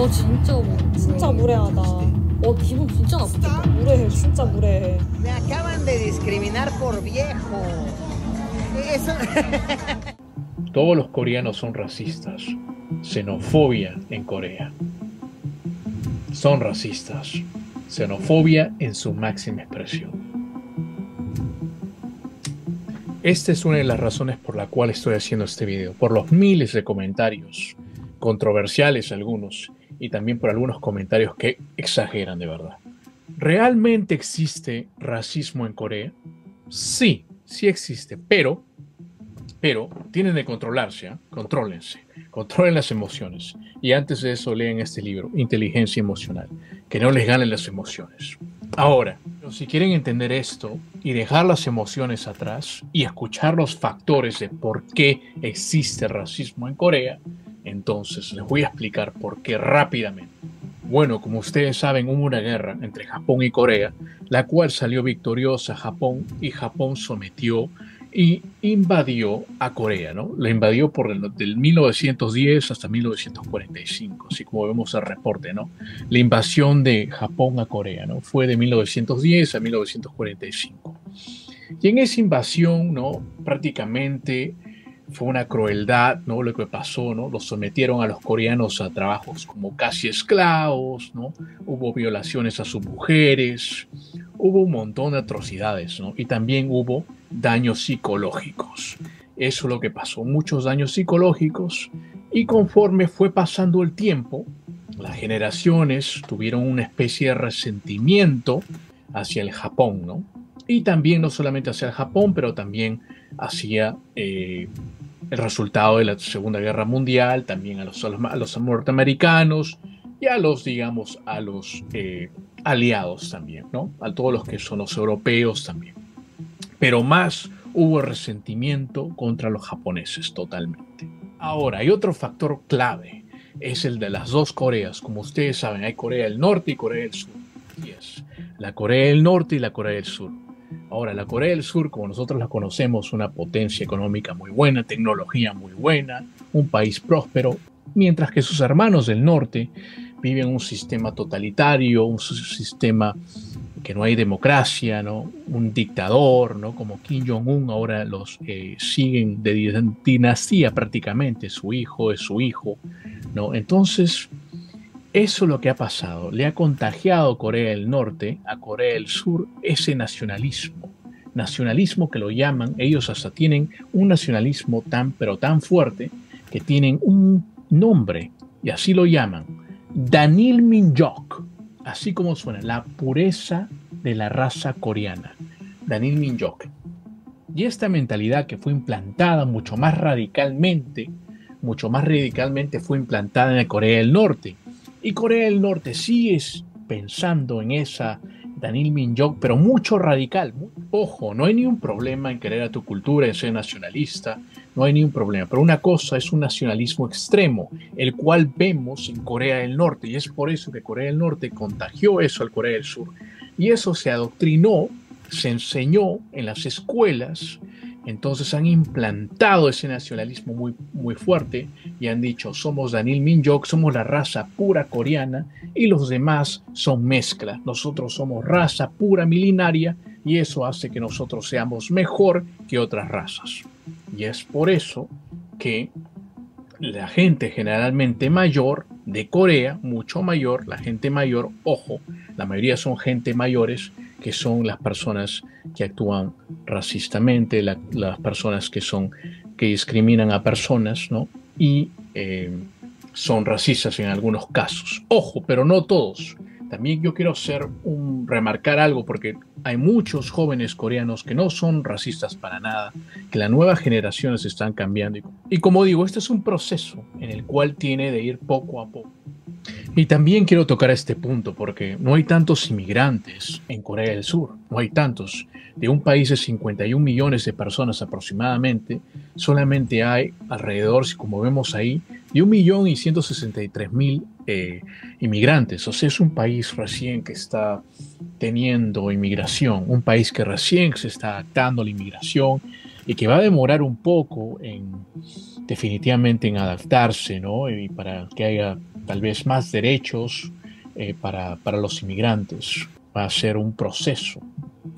와 진짜 뭐 진짜 무례하다. 와 기분 진짜 나쁘겠다. 무례해, 진짜 무례해. Me acaban de discriminar por viejo. Eso. Todos los coreanos son racistas. Xenofobia en Corea. Son racistas. Xenofobia en su máxima expresión. Esta es una de las razones por la cual estoy haciendo este video, por los miles de comentarios, controversiales algunos, y también por algunos comentarios que exageran de verdad. ¿Realmente existe racismo en Corea? Sí, sí existe, pero, pero tienen de controlarse, ¿eh? contrólense, controlen las emociones. Y antes de eso leen este libro, Inteligencia Emocional, que no les ganen las emociones. Ahora, si quieren entender esto y dejar las emociones atrás y escuchar los factores de por qué existe racismo en Corea, entonces les voy a explicar por qué rápidamente. Bueno, como ustedes saben, hubo una guerra entre Japón y Corea, la cual salió victoriosa Japón y Japón sometió y invadió a Corea, ¿no? La invadió por el, del 1910 hasta 1945, así como vemos el reporte, ¿no? La invasión de Japón a Corea, ¿no? Fue de 1910 a 1945. Y en esa invasión, ¿no? Prácticamente fue una crueldad, ¿no? Lo que pasó, ¿no? Los sometieron a los coreanos a trabajos como casi esclavos, ¿no? Hubo violaciones a sus mujeres, hubo un montón de atrocidades, ¿no? Y también hubo daños psicológicos. Eso es lo que pasó, muchos daños psicológicos. Y conforme fue pasando el tiempo, las generaciones tuvieron una especie de resentimiento hacia el Japón, ¿no? Y también no solamente hacia el Japón, pero también hacia eh, el resultado de la Segunda Guerra Mundial, también a los, a los norteamericanos y a los, digamos, a los eh, aliados también, ¿no? A todos los que son los europeos también. Pero más hubo resentimiento contra los japoneses totalmente. Ahora, hay otro factor clave, es el de las dos Coreas. Como ustedes saben, hay Corea del Norte y Corea del Sur. La Corea del Norte y la Corea del Sur. Ahora, la Corea del Sur, como nosotros la conocemos, una potencia económica muy buena, tecnología muy buena, un país próspero, mientras que sus hermanos del norte viven un sistema totalitario, un sistema que no hay democracia, ¿no? un dictador, ¿no? como Kim Jong-un, ahora los eh, siguen de dinastía prácticamente, su hijo es su hijo. ¿no? Entonces, eso es lo que ha pasado. Le ha contagiado Corea del Norte a Corea del Sur ese nacionalismo. Nacionalismo que lo llaman, ellos hasta tienen un nacionalismo tan, pero tan fuerte, que tienen un nombre, y así lo llaman, Danil Minjok, así como suena, la pureza de la raza coreana, Danil Minjok. Y esta mentalidad que fue implantada mucho más radicalmente, mucho más radicalmente fue implantada en Corea del Norte, y Corea del Norte sigue pensando en esa Danil Minjok, pero mucho radical. Ojo, no hay ni un problema en querer a tu cultura, en ser nacionalista, no hay ni un problema. Pero una cosa es un nacionalismo extremo, el cual vemos en Corea del Norte, y es por eso que Corea del Norte contagió eso al Corea del Sur. Y eso se adoctrinó, se enseñó en las escuelas, entonces han implantado ese nacionalismo muy, muy fuerte y han dicho, somos Danil Minjok, somos la raza pura coreana y los demás son mezcla. Nosotros somos raza pura milenaria y eso hace que nosotros seamos mejor que otras razas. Y es por eso que la gente generalmente mayor de Corea, mucho mayor, la gente mayor, ojo, la mayoría son gente mayores, que son las personas que actúan racistamente, las personas que son que discriminan a personas, ¿no? Y eh, son racistas en algunos casos. Ojo, pero no todos. También yo quiero hacer un remarcar algo porque hay muchos jóvenes coreanos que no son racistas para nada, que las nuevas generaciones están cambiando y, y como digo, este es un proceso en el cual tiene de ir poco a poco. Y también quiero tocar este punto porque no hay tantos inmigrantes en Corea del Sur, no hay tantos. De un país de 51 millones de personas aproximadamente, solamente hay alrededor, como vemos ahí, de 1.163.000 inmigrantes. O sea, es un país recién que está teniendo inmigración, un país que recién se está adaptando a la inmigración y que va a demorar un poco en definitivamente en adaptarse, ¿no? Y para que haya tal vez más derechos eh, para, para los inmigrantes. Va a ser un proceso,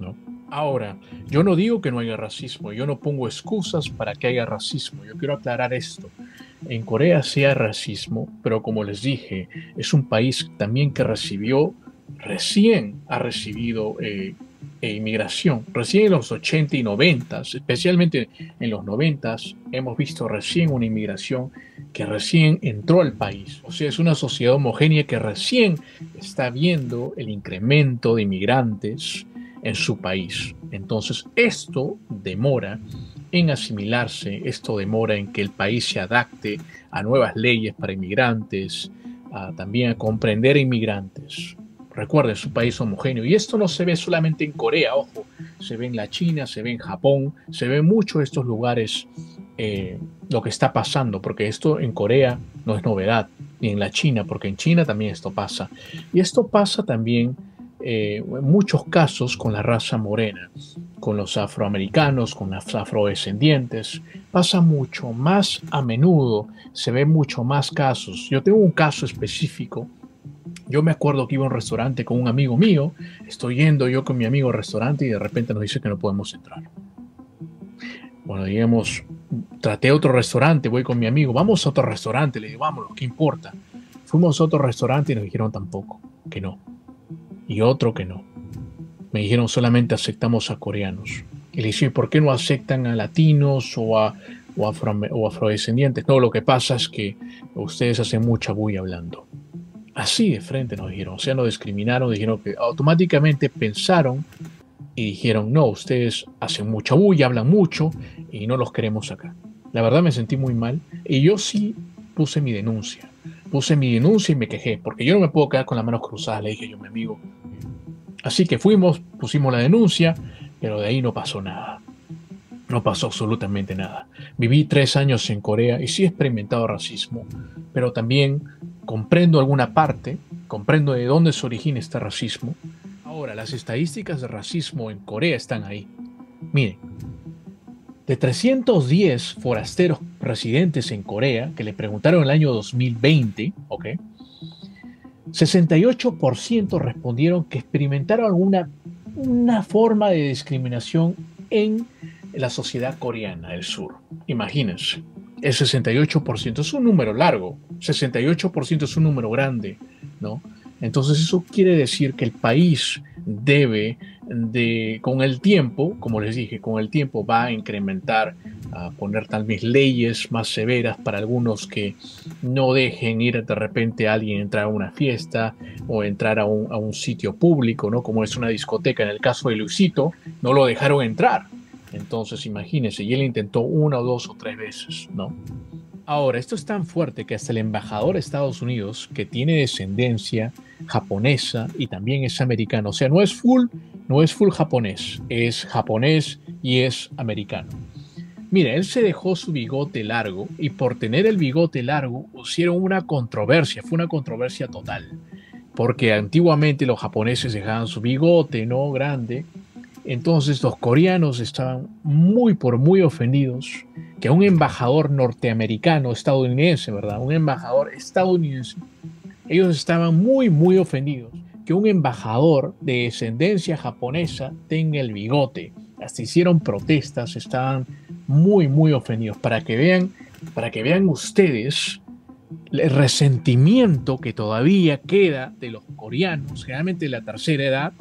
¿no? Ahora, yo no digo que no haya racismo, yo no pongo excusas para que haya racismo, yo quiero aclarar esto. En Corea sí hay racismo, pero como les dije, es un país también que recibió, recién ha recibido eh, e inmigración. Recién en los 80 y 90, especialmente en los 90, hemos visto recién una inmigración que recién entró al país. O sea, es una sociedad homogénea que recién está viendo el incremento de inmigrantes en su país. Entonces, esto demora en asimilarse, esto demora en que el país se adapte a nuevas leyes para inmigrantes, también a comprender a inmigrantes. Recuerden, es un país homogéneo. Y esto no se ve solamente en Corea, ojo. Se ve en la China, se ve en Japón, se ve mucho en estos lugares eh, lo que está pasando, porque esto en Corea no es novedad, ni en la China, porque en China también esto pasa. Y esto pasa también eh, en muchos casos con la raza morena, con los afroamericanos, con los afrodescendientes. Pasa mucho más a menudo, se ve mucho más casos. Yo tengo un caso específico yo me acuerdo que iba a un restaurante con un amigo mío, estoy yendo yo con mi amigo al restaurante y de repente nos dice que no podemos entrar. Bueno, digamos, traté otro restaurante, voy con mi amigo, vamos a otro restaurante, le digo, vámonos, ¿qué importa? Fuimos a otro restaurante y nos dijeron tampoco, que no. Y otro que no. Me dijeron solamente aceptamos a coreanos. Y le dije, ¿por qué no aceptan a latinos o a, o, o afrodescendientes? No, lo que pasa es que ustedes hacen mucha bulla hablando. Así de frente nos dijeron, o sea, nos discriminaron, dijeron que automáticamente pensaron y dijeron, no, ustedes hacen mucha bulla, hablan mucho y no los queremos acá. La verdad me sentí muy mal y yo sí puse mi denuncia. Puse mi denuncia y me quejé, porque yo no me puedo quedar con las manos cruzadas, le dije yo mi amigo. Así que fuimos, pusimos la denuncia, pero de ahí no pasó nada. No pasó absolutamente nada. Viví tres años en Corea y sí he experimentado racismo, pero también comprendo alguna parte, comprendo de dónde se origina este racismo. Ahora, las estadísticas de racismo en Corea están ahí. Miren, de 310 forasteros residentes en Corea que le preguntaron el año 2020, ¿ok? 68% respondieron que experimentaron alguna una forma de discriminación en la sociedad coreana del sur. Imagínense el 68% es un número largo, 68% es un número grande, ¿no? Entonces eso quiere decir que el país debe de, con el tiempo, como les dije, con el tiempo va a incrementar, a poner tal vez leyes más severas para algunos que no dejen ir de repente a alguien entrar a una fiesta o entrar a un, sitio público, ¿no? Como es una discoteca. En el caso de Luisito, no lo dejaron entrar, entonces, imagínense, y él intentó una o dos o tres veces, ¿no? Ahora, esto es tan fuerte que hasta el embajador de Estados Unidos, que tiene descendencia japonesa y también es americano, o sea, no es full, no es full japonés, es japonés y es americano. Mira, él se dejó su bigote largo y por tener el bigote largo hicieron una controversia, fue una controversia total, porque antiguamente los japoneses dejaban su bigote, ¿no? Grande, entonces los coreanos estaban muy por muy ofendidos que un embajador norteamericano, estadounidense, ¿verdad? Un embajador estadounidense, ellos estaban muy, muy ofendidos que un embajador de descendencia japonesa tenga el bigote. Hasta hicieron protestas, estaban muy, muy ofendidos. Para que vean, para que vean ustedes el resentimiento que todavía queda de los coreanos, generalmente de la tercera edad,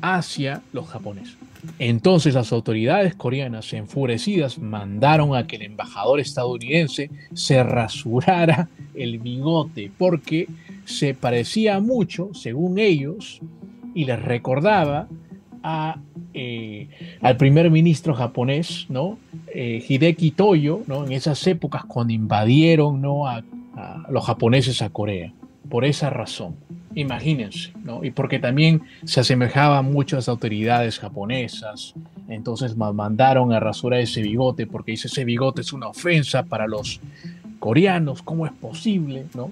hacia los japoneses. Entonces las autoridades coreanas, enfurecidas, mandaron a que el embajador estadounidense se rasurara el bigote porque se parecía mucho, según ellos, y les recordaba a, eh, al primer ministro japonés, ¿no? Eh, Hideki Toyo, ¿no? en esas épocas cuando invadieron ¿no? a los japoneses a Corea. Por esa razón. Imagínense, ¿no? Y porque también se asemejaba mucho a las autoridades japonesas, entonces mandaron a rasurar ese bigote porque dice ese bigote es una ofensa para los coreanos, ¿cómo es posible, no?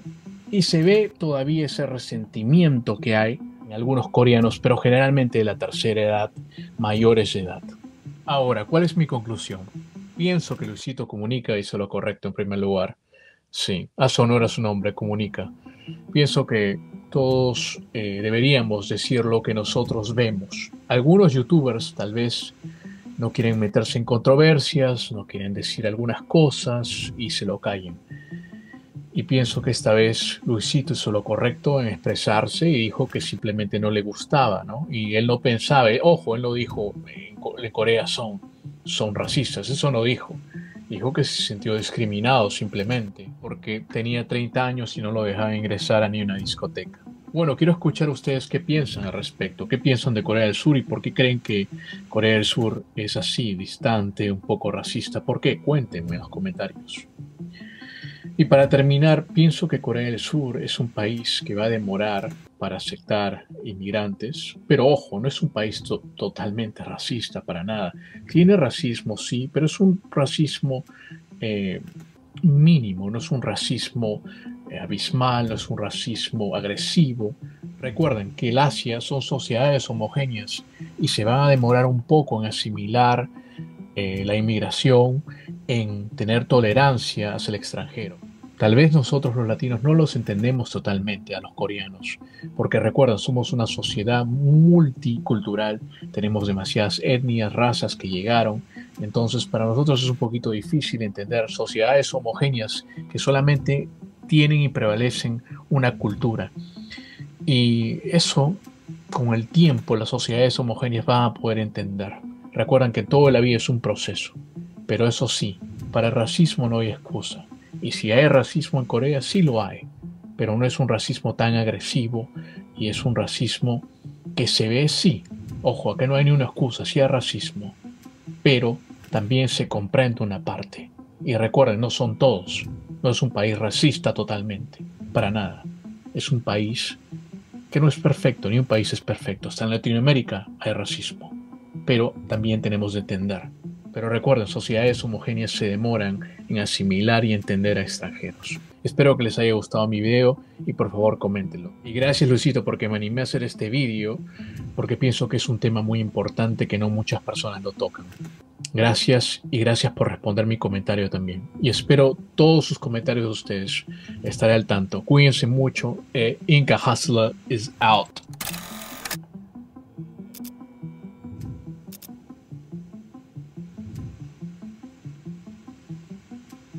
Y se ve todavía ese resentimiento que hay en algunos coreanos, pero generalmente de la tercera edad, mayores de edad. Ahora, ¿cuál es mi conclusión? Pienso que Luisito Comunica hizo lo correcto en primer lugar. Sí, a sonora su nombre, Comunica. Pienso que todos eh, deberíamos decir lo que nosotros vemos. Algunos youtubers tal vez no quieren meterse en controversias, no quieren decir algunas cosas y se lo callen. Y pienso que esta vez Luisito hizo lo correcto en expresarse y dijo que simplemente no le gustaba, ¿no? Y él no pensaba, ojo, él no dijo, en Corea son, son racistas, eso no dijo. Dijo que se sintió discriminado simplemente porque tenía 30 años y no lo dejaba ingresar a ni una discoteca. Bueno, quiero escuchar a ustedes qué piensan al respecto, qué piensan de Corea del Sur y por qué creen que Corea del Sur es así, distante, un poco racista. ¿Por qué? Cuéntenme en los comentarios. Y para terminar, pienso que Corea del Sur es un país que va a demorar para aceptar inmigrantes, pero ojo, no es un país totalmente racista para nada. Tiene racismo, sí, pero es un racismo eh, mínimo, no es un racismo eh, abismal, no es un racismo agresivo. Recuerden que el Asia son sociedades homogéneas y se va a demorar un poco en asimilar eh, la inmigración, en tener tolerancia hacia el extranjero. Tal vez nosotros los latinos no los entendemos totalmente a los coreanos, porque recuerden, somos una sociedad multicultural, tenemos demasiadas etnias, razas que llegaron, entonces para nosotros es un poquito difícil entender sociedades homogéneas que solamente tienen y prevalecen una cultura. Y eso, con el tiempo, las sociedades homogéneas van a poder entender. Recuerdan que toda la vida es un proceso, pero eso sí, para el racismo no hay excusa. Y si hay racismo en Corea, sí lo hay, pero no es un racismo tan agresivo y es un racismo que se ve, sí. Ojo, acá no hay ni una excusa, sí hay racismo, pero también se comprende una parte. Y recuerden, no son todos. No es un país racista totalmente, para nada. Es un país que no es perfecto, ni un país es perfecto. Hasta en Latinoamérica hay racismo, pero también tenemos de entender pero recuerden, sociedades homogéneas se demoran en asimilar y entender a extranjeros. Espero que les haya gustado mi video y por favor coméntenlo. Y gracias Luisito porque me animé a hacer este video porque pienso que es un tema muy importante que no muchas personas lo tocan. Gracias y gracias por responder mi comentario también. Y espero todos sus comentarios de ustedes. Estaré al tanto. Cuídense mucho. Eh, Inca Hustler is out.